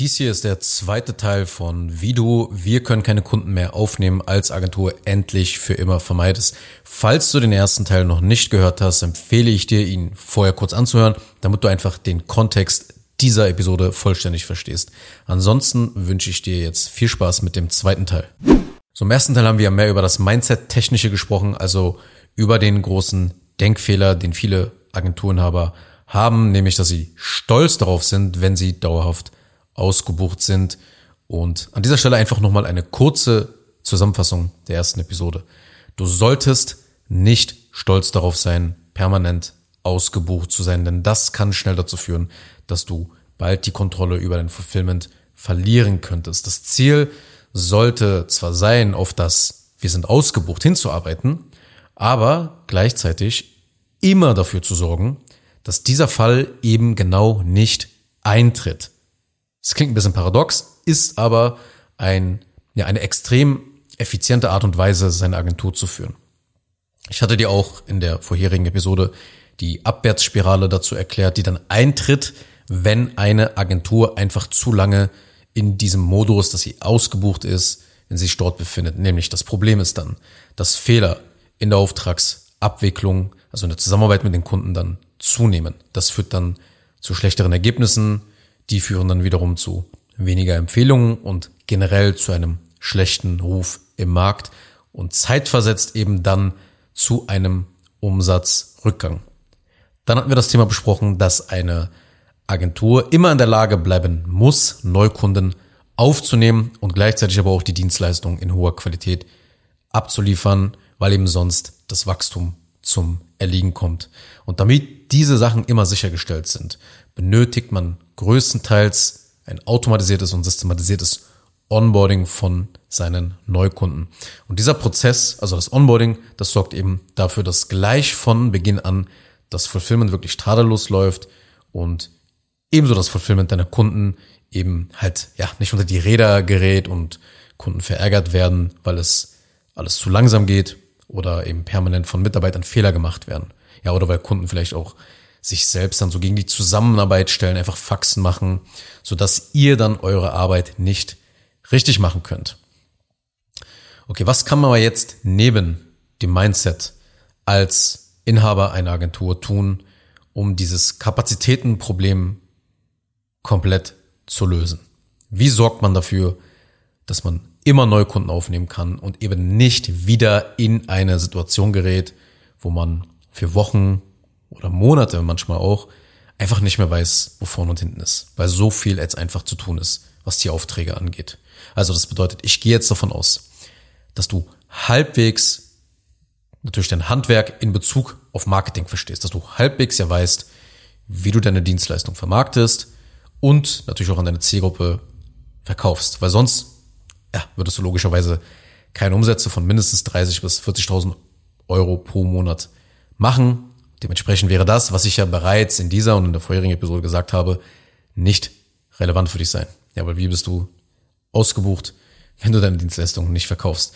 Dies hier ist der zweite Teil von wie du Wir können keine Kunden mehr aufnehmen als Agentur endlich für immer vermeidest. Falls du den ersten Teil noch nicht gehört hast, empfehle ich dir, ihn vorher kurz anzuhören, damit du einfach den Kontext dieser Episode vollständig verstehst. Ansonsten wünsche ich dir jetzt viel Spaß mit dem zweiten Teil. So im ersten Teil haben wir mehr über das Mindset-Technische gesprochen, also über den großen Denkfehler, den viele Agenturenhaber haben, nämlich dass sie stolz darauf sind, wenn sie dauerhaft ausgebucht sind. Und an dieser Stelle einfach nochmal eine kurze Zusammenfassung der ersten Episode. Du solltest nicht stolz darauf sein, permanent ausgebucht zu sein, denn das kann schnell dazu führen, dass du bald die Kontrolle über dein Fulfillment verlieren könntest. Das Ziel sollte zwar sein, auf das wir sind ausgebucht hinzuarbeiten, aber gleichzeitig immer dafür zu sorgen, dass dieser Fall eben genau nicht eintritt. Es klingt ein bisschen paradox, ist aber ein, ja, eine extrem effiziente Art und Weise, seine Agentur zu führen. Ich hatte dir auch in der vorherigen Episode die Abwärtsspirale dazu erklärt, die dann eintritt, wenn eine Agentur einfach zu lange in diesem Modus, dass sie ausgebucht ist, wenn sie sich dort befindet. Nämlich das Problem ist dann, dass Fehler in der Auftragsabwicklung, also in der Zusammenarbeit mit den Kunden dann zunehmen. Das führt dann zu schlechteren Ergebnissen, die führen dann wiederum zu weniger Empfehlungen und generell zu einem schlechten Ruf im Markt und zeitversetzt eben dann zu einem Umsatzrückgang. Dann hatten wir das Thema besprochen, dass eine Agentur immer in der Lage bleiben muss, Neukunden aufzunehmen und gleichzeitig aber auch die Dienstleistung in hoher Qualität abzuliefern, weil eben sonst das Wachstum zum Erliegen kommt. Und damit diese Sachen immer sichergestellt sind, benötigt man größtenteils ein automatisiertes und systematisiertes Onboarding von seinen Neukunden. Und dieser Prozess, also das Onboarding, das sorgt eben dafür, dass gleich von Beginn an das Fulfillment wirklich tadellos läuft und ebenso das Fulfillment deiner Kunden eben halt ja nicht unter die Räder gerät und Kunden verärgert werden, weil es alles zu langsam geht oder eben permanent von Mitarbeitern Fehler gemacht werden. Ja, oder weil Kunden vielleicht auch sich selbst dann so gegen die Zusammenarbeit stellen, einfach Faxen machen, so dass ihr dann eure Arbeit nicht richtig machen könnt. Okay, was kann man aber jetzt neben dem Mindset als Inhaber einer Agentur tun, um dieses Kapazitätenproblem komplett zu lösen? Wie sorgt man dafür, dass man immer Neukunden aufnehmen kann und eben nicht wieder in eine Situation gerät, wo man für Wochen oder Monate manchmal auch einfach nicht mehr weiß, wo vorne und hinten ist, weil so viel jetzt einfach zu tun ist, was die Aufträge angeht. Also das bedeutet, ich gehe jetzt davon aus, dass du halbwegs natürlich dein Handwerk in Bezug auf Marketing verstehst, dass du halbwegs ja weißt, wie du deine Dienstleistung vermarktest und natürlich auch an deine Zielgruppe verkaufst, weil sonst ja, würdest du logischerweise keine Umsätze von mindestens 30 bis 40.000 Euro pro Monat machen Dementsprechend wäre das, was ich ja bereits in dieser und in der vorherigen Episode gesagt habe, nicht relevant für dich sein. Ja, weil wie bist du ausgebucht, wenn du deine Dienstleistungen nicht verkaufst?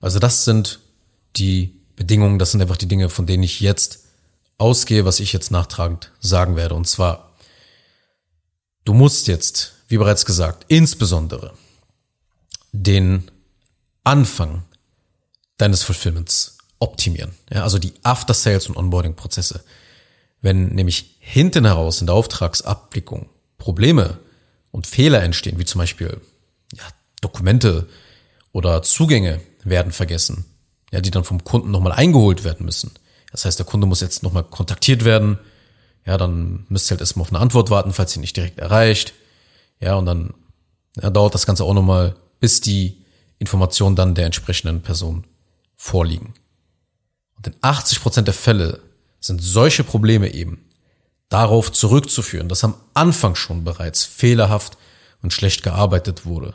Also das sind die Bedingungen, das sind einfach die Dinge, von denen ich jetzt ausgehe, was ich jetzt nachtragend sagen werde. Und zwar, du musst jetzt, wie bereits gesagt, insbesondere den Anfang deines Fulfillments optimieren. Ja, also die After-Sales und Onboarding-Prozesse. Wenn nämlich hinten heraus in der Auftragsabwicklung Probleme und Fehler entstehen, wie zum Beispiel ja, Dokumente oder Zugänge werden vergessen, ja, die dann vom Kunden nochmal eingeholt werden müssen. Das heißt, der Kunde muss jetzt nochmal kontaktiert werden. Ja, dann müsst ihr halt erstmal auf eine Antwort warten, falls sie nicht direkt erreicht. Ja, und dann ja, dauert das Ganze auch nochmal, bis die Informationen dann der entsprechenden Person vorliegen. Und in 80 Prozent der Fälle sind solche Probleme eben darauf zurückzuführen, dass am Anfang schon bereits fehlerhaft und schlecht gearbeitet wurde.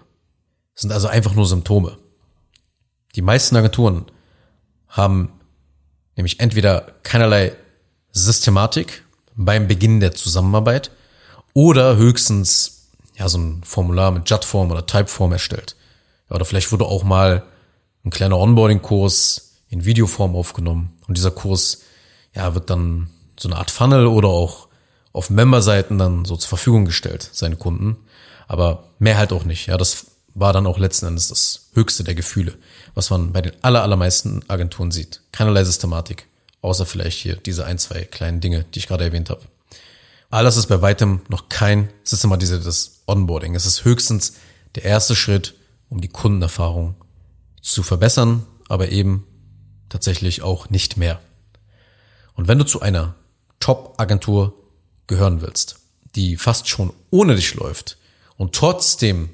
Das sind also einfach nur Symptome. Die meisten Agenturen haben nämlich entweder keinerlei Systematik beim Beginn der Zusammenarbeit oder höchstens ja so ein Formular mit JUT-Form oder Type-Form erstellt. Ja, oder vielleicht wurde auch mal ein kleiner Onboarding-Kurs in Videoform aufgenommen. Und dieser Kurs, ja, wird dann so eine Art Funnel oder auch auf Memberseiten dann so zur Verfügung gestellt, seine Kunden. Aber mehr halt auch nicht. Ja, das war dann auch letzten Endes das höchste der Gefühle, was man bei den aller, allermeisten Agenturen sieht. Keinerlei Systematik, außer vielleicht hier diese ein, zwei kleinen Dinge, die ich gerade erwähnt habe. Das ist bei weitem noch kein systematisiertes Onboarding. Es ist höchstens der erste Schritt, um die Kundenerfahrung zu verbessern, aber eben tatsächlich auch nicht mehr. Und wenn du zu einer Top-Agentur gehören willst, die fast schon ohne dich läuft und trotzdem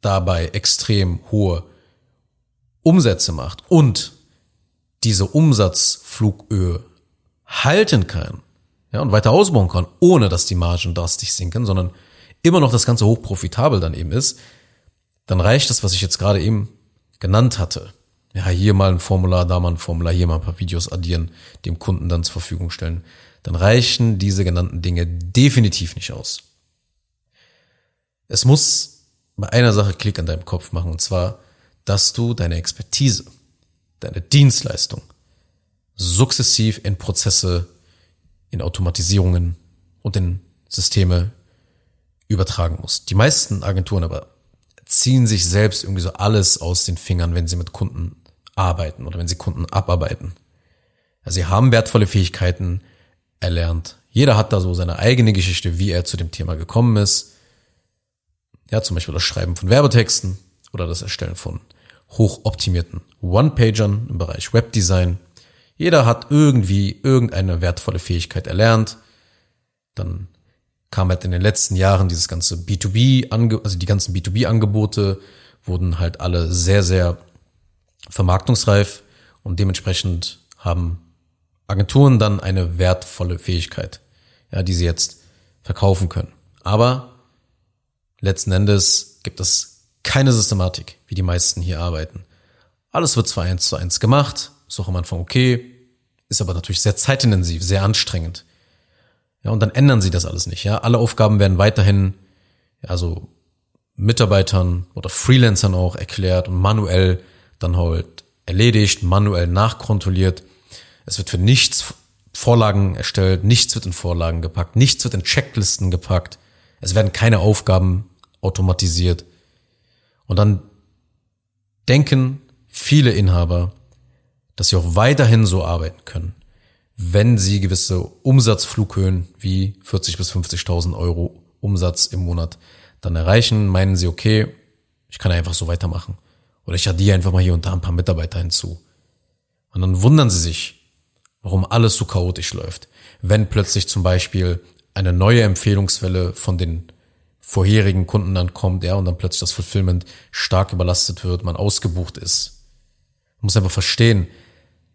dabei extrem hohe Umsätze macht und diese Umsatzflughöhe halten kann, ja, und weiter ausbauen kann, ohne dass die Margen drastisch sinken, sondern immer noch das Ganze hochprofitabel dann eben ist, dann reicht das, was ich jetzt gerade eben genannt hatte. Ja, hier mal ein Formular, da mal ein Formular, hier mal ein paar Videos addieren, dem Kunden dann zur Verfügung stellen. Dann reichen diese genannten Dinge definitiv nicht aus. Es muss bei einer Sache Klick an deinem Kopf machen, und zwar, dass du deine Expertise, deine Dienstleistung sukzessiv in Prozesse, in Automatisierungen und in Systeme übertragen musst. Die meisten Agenturen aber ziehen sich selbst irgendwie so alles aus den Fingern, wenn sie mit Kunden arbeiten oder wenn sie Kunden abarbeiten. Also sie haben wertvolle Fähigkeiten erlernt. Jeder hat da so seine eigene Geschichte, wie er zu dem Thema gekommen ist. Ja, zum Beispiel das Schreiben von Werbetexten oder das Erstellen von hochoptimierten One-Pagern im Bereich Webdesign. Jeder hat irgendwie irgendeine wertvolle Fähigkeit erlernt. Dann kam halt in den letzten Jahren dieses ganze B2B, also die ganzen B2B-Angebote wurden halt alle sehr, sehr vermarktungsreif und dementsprechend haben Agenturen dann eine wertvolle Fähigkeit, ja, die sie jetzt verkaufen können. Aber letzten Endes gibt es keine Systematik, wie die meisten hier arbeiten. Alles wird zwar eins zu eins gemacht, ist auch am Anfang okay, ist aber natürlich sehr zeitintensiv, sehr anstrengend. Ja, und dann ändern sie das alles nicht. Ja, alle Aufgaben werden weiterhin, also Mitarbeitern oder Freelancern auch erklärt und manuell dann halt erledigt, manuell nachkontrolliert. Es wird für nichts Vorlagen erstellt, nichts wird in Vorlagen gepackt, nichts wird in Checklisten gepackt. Es werden keine Aufgaben automatisiert. Und dann denken viele Inhaber, dass sie auch weiterhin so arbeiten können wenn sie gewisse Umsatzflughöhen wie 40 bis 50.000 Euro Umsatz im Monat dann erreichen, meinen sie, okay, ich kann einfach so weitermachen. Oder ich addiere einfach mal hier und da ein paar Mitarbeiter hinzu. Und dann wundern sie sich, warum alles so chaotisch läuft. Wenn plötzlich zum Beispiel eine neue Empfehlungswelle von den vorherigen Kunden dann kommt, ja, und dann plötzlich das Fulfillment stark überlastet wird, man ausgebucht ist. Man muss einfach verstehen,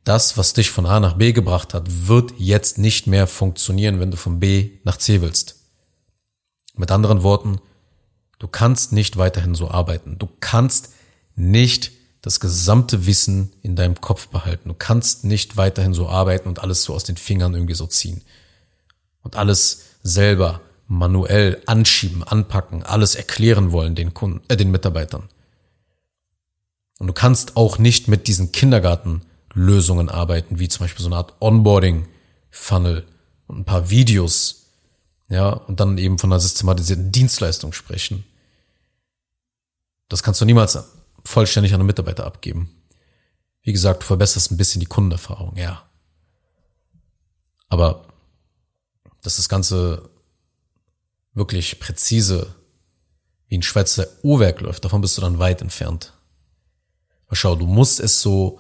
das, was dich von A nach B gebracht hat, wird jetzt nicht mehr funktionieren, wenn du von B nach C willst. Mit anderen Worten, du kannst nicht weiterhin so arbeiten. Du kannst nicht das gesamte Wissen in deinem Kopf behalten. Du kannst nicht weiterhin so arbeiten und alles so aus den Fingern irgendwie so ziehen. Und alles selber manuell anschieben, anpacken, alles erklären wollen den Kunden, äh, den Mitarbeitern. Und du kannst auch nicht mit diesen Kindergarten Lösungen arbeiten, wie zum Beispiel so eine Art Onboarding-Funnel und ein paar Videos, ja, und dann eben von einer systematisierten Dienstleistung sprechen. Das kannst du niemals vollständig an einen Mitarbeiter abgeben. Wie gesagt, du verbesserst ein bisschen die Kundenerfahrung, ja. Aber dass das Ganze wirklich präzise wie ein Schweizer Uhrwerk läuft, davon bist du dann weit entfernt. Aber schau, du musst es so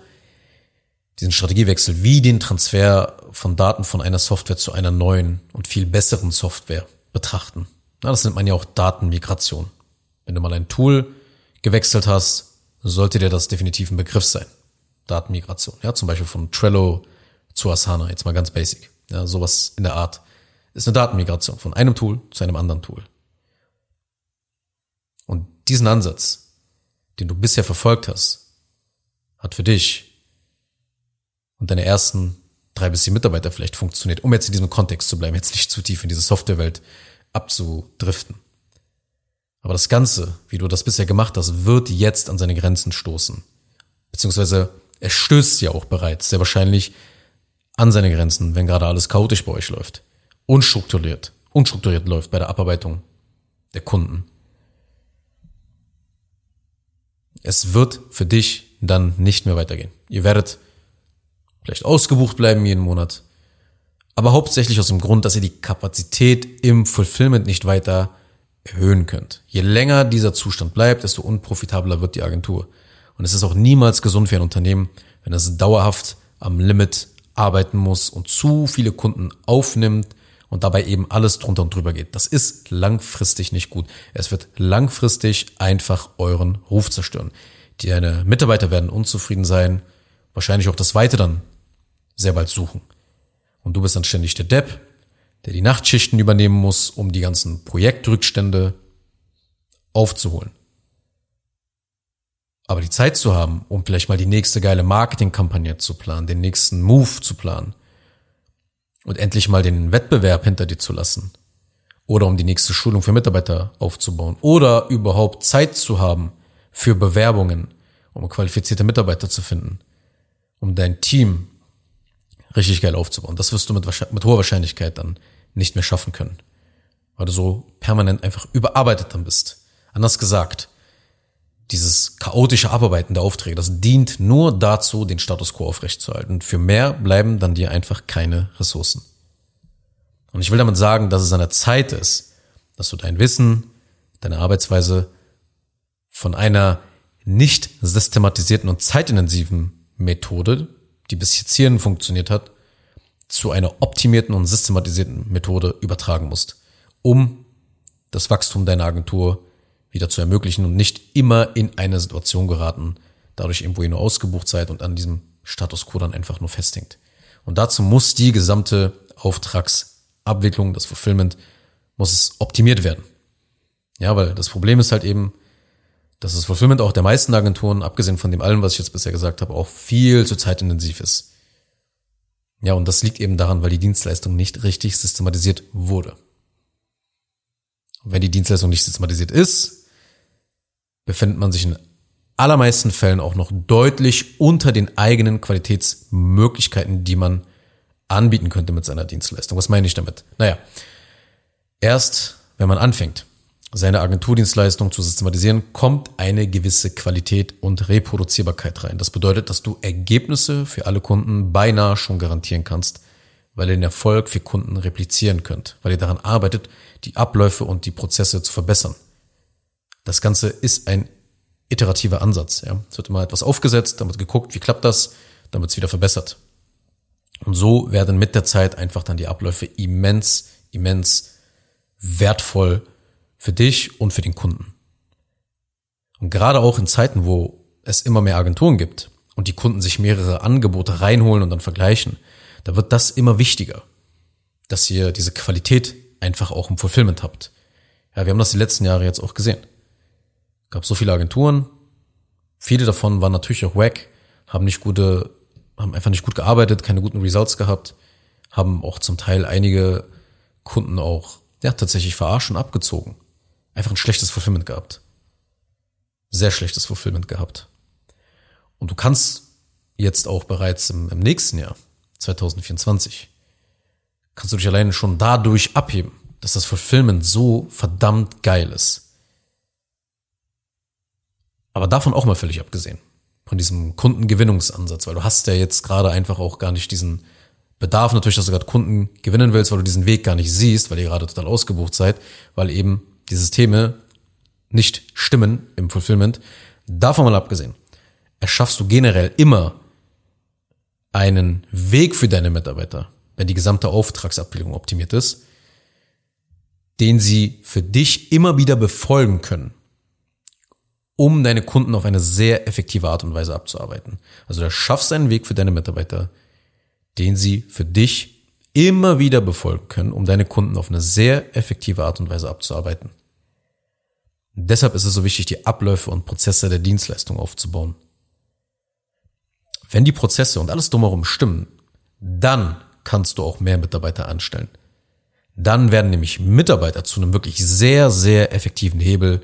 diesen Strategiewechsel wie den Transfer von Daten von einer Software zu einer neuen und viel besseren Software betrachten. Na, das nennt man ja auch Datenmigration. Wenn du mal ein Tool gewechselt hast, sollte dir das definitiv ein Begriff sein. Datenmigration. Ja, zum Beispiel von Trello zu Asana, jetzt mal ganz basic. Ja, sowas in der Art. Ist eine Datenmigration von einem Tool zu einem anderen Tool. Und diesen Ansatz, den du bisher verfolgt hast, hat für dich und deine ersten drei bis sieben Mitarbeiter vielleicht funktioniert, um jetzt in diesem Kontext zu bleiben, jetzt nicht zu tief in diese Softwarewelt abzudriften. Aber das Ganze, wie du das bisher gemacht hast, wird jetzt an seine Grenzen stoßen. Beziehungsweise er stößt ja auch bereits sehr wahrscheinlich an seine Grenzen, wenn gerade alles chaotisch bei euch läuft. Unstrukturiert, unstrukturiert läuft bei der Abarbeitung der Kunden. Es wird für dich dann nicht mehr weitergehen. Ihr werdet vielleicht ausgebucht bleiben jeden Monat, aber hauptsächlich aus dem Grund, dass ihr die Kapazität im Fulfillment nicht weiter erhöhen könnt. Je länger dieser Zustand bleibt, desto unprofitabler wird die Agentur. Und es ist auch niemals gesund für ein Unternehmen, wenn es dauerhaft am Limit arbeiten muss und zu viele Kunden aufnimmt und dabei eben alles drunter und drüber geht. Das ist langfristig nicht gut. Es wird langfristig einfach euren Ruf zerstören. Deine Mitarbeiter werden unzufrieden sein, wahrscheinlich auch das Weite dann sehr bald suchen. Und du bist dann ständig der Depp, der die Nachtschichten übernehmen muss, um die ganzen Projektrückstände aufzuholen. Aber die Zeit zu haben, um vielleicht mal die nächste geile Marketingkampagne zu planen, den nächsten Move zu planen und endlich mal den Wettbewerb hinter dir zu lassen oder um die nächste Schulung für Mitarbeiter aufzubauen oder überhaupt Zeit zu haben für Bewerbungen, um qualifizierte Mitarbeiter zu finden, um dein Team richtig geil aufzubauen. Das wirst du mit, mit hoher Wahrscheinlichkeit dann nicht mehr schaffen können, weil du so permanent einfach überarbeitet dann bist. Anders gesagt, dieses chaotische Abarbeiten der Aufträge, das dient nur dazu, den Status quo aufrechtzuerhalten. Für mehr bleiben dann dir einfach keine Ressourcen. Und ich will damit sagen, dass es an der Zeit ist, dass du dein Wissen, deine Arbeitsweise von einer nicht systematisierten und zeitintensiven Methode, die bis jetzt hierhin funktioniert hat, zu einer optimierten und systematisierten Methode übertragen musst, um das Wachstum deiner Agentur wieder zu ermöglichen und nicht immer in eine Situation geraten, dadurch irgendwo ihr nur ausgebucht seid und an diesem Status quo dann einfach nur festhängt. Und dazu muss die gesamte Auftragsabwicklung, das Fulfillment, muss es optimiert werden. Ja, weil das Problem ist halt eben, dass das Fulfillment auch der meisten Agenturen, abgesehen von dem allem, was ich jetzt bisher gesagt habe, auch viel zu zeitintensiv ist. Ja, und das liegt eben daran, weil die Dienstleistung nicht richtig systematisiert wurde. Und wenn die Dienstleistung nicht systematisiert ist, befindet man sich in allermeisten Fällen auch noch deutlich unter den eigenen Qualitätsmöglichkeiten, die man anbieten könnte mit seiner Dienstleistung. Was meine ich damit? Naja, erst wenn man anfängt, seine Agenturdienstleistung zu systematisieren, kommt eine gewisse Qualität und Reproduzierbarkeit rein. Das bedeutet, dass du Ergebnisse für alle Kunden beinahe schon garantieren kannst, weil ihr den Erfolg für Kunden replizieren könnt, weil ihr daran arbeitet, die Abläufe und die Prozesse zu verbessern. Das Ganze ist ein iterativer Ansatz. Ja. Es wird immer etwas aufgesetzt, dann wird geguckt, wie klappt das, dann wird es wieder verbessert. Und so werden mit der Zeit einfach dann die Abläufe immens, immens wertvoll für dich und für den Kunden. Und gerade auch in Zeiten, wo es immer mehr Agenturen gibt und die Kunden sich mehrere Angebote reinholen und dann vergleichen, da wird das immer wichtiger, dass ihr diese Qualität einfach auch im Fulfillment habt. Ja, wir haben das die letzten Jahre jetzt auch gesehen gab so viele Agenturen. Viele davon waren natürlich auch wack, haben nicht gute, haben einfach nicht gut gearbeitet, keine guten Results gehabt, haben auch zum Teil einige Kunden auch, ja, tatsächlich verarscht und abgezogen. Einfach ein schlechtes Fulfillment gehabt. Sehr schlechtes Fulfillment gehabt. Und du kannst jetzt auch bereits im, im nächsten Jahr, 2024, kannst du dich alleine schon dadurch abheben, dass das Fulfillment so verdammt geil ist. Aber davon auch mal völlig abgesehen. Von diesem Kundengewinnungsansatz, weil du hast ja jetzt gerade einfach auch gar nicht diesen Bedarf natürlich, dass du gerade Kunden gewinnen willst, weil du diesen Weg gar nicht siehst, weil ihr gerade total ausgebucht seid, weil eben die Systeme nicht stimmen im Fulfillment. Davon mal abgesehen, erschaffst du generell immer einen Weg für deine Mitarbeiter, wenn die gesamte Auftragsabwicklung optimiert ist, den sie für dich immer wieder befolgen können um deine Kunden auf eine sehr effektive Art und Weise abzuarbeiten. Also du schaffst einen Weg für deine Mitarbeiter, den sie für dich immer wieder befolgen können, um deine Kunden auf eine sehr effektive Art und Weise abzuarbeiten. deshalb ist es so wichtig, die Abläufe und Prozesse der Dienstleistung aufzubauen. Wenn die Prozesse und alles drumherum stimmen, dann kannst du auch mehr Mitarbeiter anstellen. Dann werden nämlich Mitarbeiter zu einem wirklich sehr, sehr effektiven Hebel,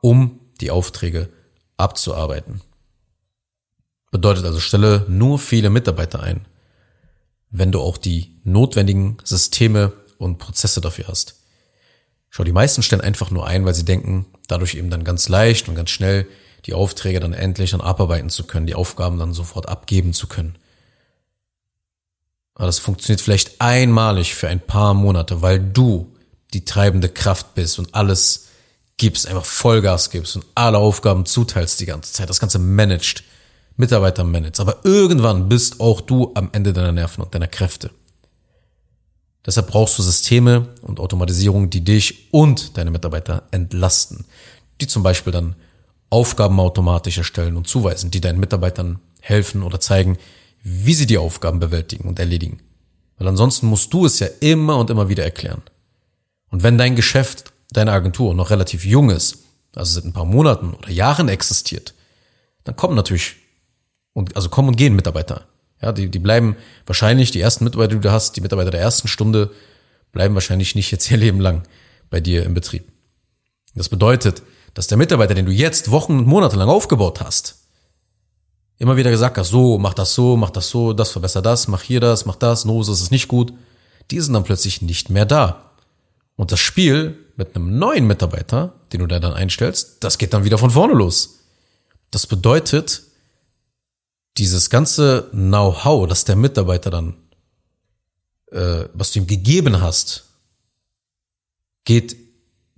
um die Aufträge abzuarbeiten. Bedeutet also, stelle nur viele Mitarbeiter ein, wenn du auch die notwendigen Systeme und Prozesse dafür hast. Schau, die meisten stellen einfach nur ein, weil sie denken, dadurch eben dann ganz leicht und ganz schnell die Aufträge dann endlich dann abarbeiten zu können, die Aufgaben dann sofort abgeben zu können. Aber das funktioniert vielleicht einmalig für ein paar Monate, weil du die treibende Kraft bist und alles gibst, einfach Vollgas gibst und alle Aufgaben zuteilst die ganze Zeit, das Ganze managt, Mitarbeiter managst. Aber irgendwann bist auch du am Ende deiner Nerven und deiner Kräfte. Deshalb brauchst du Systeme und Automatisierung, die dich und deine Mitarbeiter entlasten, die zum Beispiel dann Aufgaben automatisch erstellen und zuweisen, die deinen Mitarbeitern helfen oder zeigen, wie sie die Aufgaben bewältigen und erledigen. Weil ansonsten musst du es ja immer und immer wieder erklären. Und wenn dein Geschäft, deine Agentur noch relativ jung ist, also seit ein paar Monaten oder Jahren existiert, dann kommen natürlich und also kommen und gehen Mitarbeiter. Ja, die, die bleiben wahrscheinlich, die ersten Mitarbeiter, die du hast, die Mitarbeiter der ersten Stunde, bleiben wahrscheinlich nicht jetzt ihr Leben lang bei dir im Betrieb. Das bedeutet, dass der Mitarbeiter, den du jetzt Wochen und Monate lang aufgebaut hast, immer wieder gesagt hast, so, mach das so, mach das so, das verbessert das, mach hier das, mach das, no, so ist es nicht gut, die sind dann plötzlich nicht mehr da. Und das Spiel mit einem neuen Mitarbeiter, den du da dann einstellst, das geht dann wieder von vorne los. Das bedeutet, dieses ganze Know-how, das der Mitarbeiter dann, äh, was du ihm gegeben hast, geht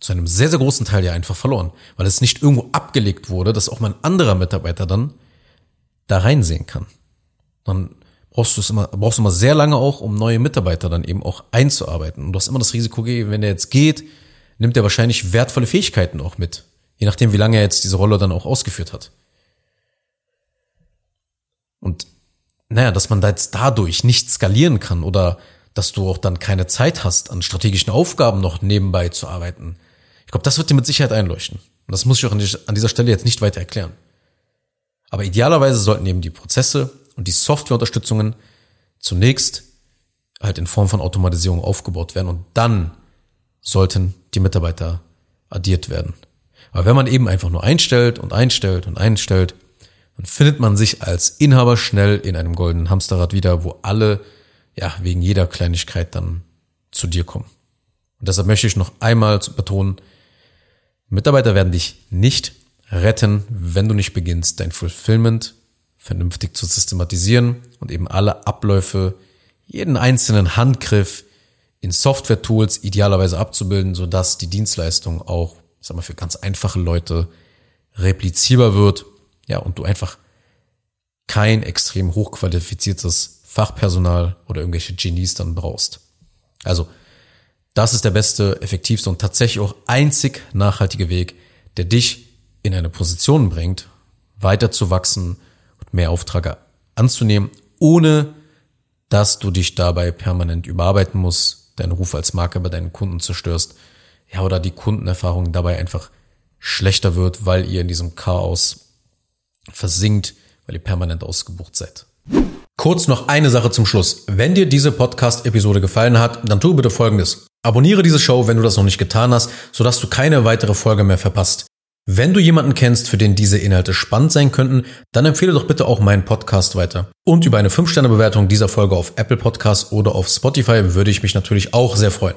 zu einem sehr, sehr großen Teil ja einfach verloren, weil es nicht irgendwo abgelegt wurde, dass auch mal ein anderer Mitarbeiter dann da reinsehen kann. Dann brauchst du es immer, brauchst du immer sehr lange auch, um neue Mitarbeiter dann eben auch einzuarbeiten. Und du hast immer das Risiko, wenn er jetzt geht, nimmt er wahrscheinlich wertvolle Fähigkeiten auch mit. Je nachdem, wie lange er jetzt diese Rolle dann auch ausgeführt hat. Und naja, dass man da jetzt dadurch nicht skalieren kann oder dass du auch dann keine Zeit hast, an strategischen Aufgaben noch nebenbei zu arbeiten. Ich glaube, das wird dir mit Sicherheit einleuchten. Und das muss ich auch an dieser Stelle jetzt nicht weiter erklären. Aber idealerweise sollten eben die Prozesse und die Softwareunterstützungen zunächst halt in Form von Automatisierung aufgebaut werden und dann sollten die Mitarbeiter addiert werden. Aber wenn man eben einfach nur einstellt und einstellt und einstellt, dann findet man sich als Inhaber schnell in einem goldenen Hamsterrad wieder, wo alle ja wegen jeder Kleinigkeit dann zu dir kommen. Und deshalb möchte ich noch einmal betonen, Mitarbeiter werden dich nicht retten, wenn du nicht beginnst, dein Fulfillment vernünftig zu systematisieren und eben alle Abläufe, jeden einzelnen Handgriff in Software-Tools idealerweise abzubilden, sodass die Dienstleistung auch, sag mal, für ganz einfache Leute replizierbar wird, ja, und du einfach kein extrem hochqualifiziertes Fachpersonal oder irgendwelche Genies dann brauchst. Also, das ist der beste, effektivste und tatsächlich auch einzig nachhaltige Weg, der dich in eine Position bringt, weiter zu wachsen und mehr Aufträge anzunehmen, ohne dass du dich dabei permanent überarbeiten musst, deinen Ruf als Marke bei deinen Kunden zerstörst, ja, oder die Kundenerfahrung dabei einfach schlechter wird, weil ihr in diesem Chaos versinkt, weil ihr permanent ausgebucht seid. Kurz noch eine Sache zum Schluss. Wenn dir diese Podcast-Episode gefallen hat, dann tu bitte Folgendes. Abonniere diese Show, wenn du das noch nicht getan hast, sodass du keine weitere Folge mehr verpasst. Wenn du jemanden kennst, für den diese Inhalte spannend sein könnten, dann empfehle doch bitte auch meinen Podcast weiter. Und über eine 5-Sterne-Bewertung dieser Folge auf Apple Podcasts oder auf Spotify würde ich mich natürlich auch sehr freuen.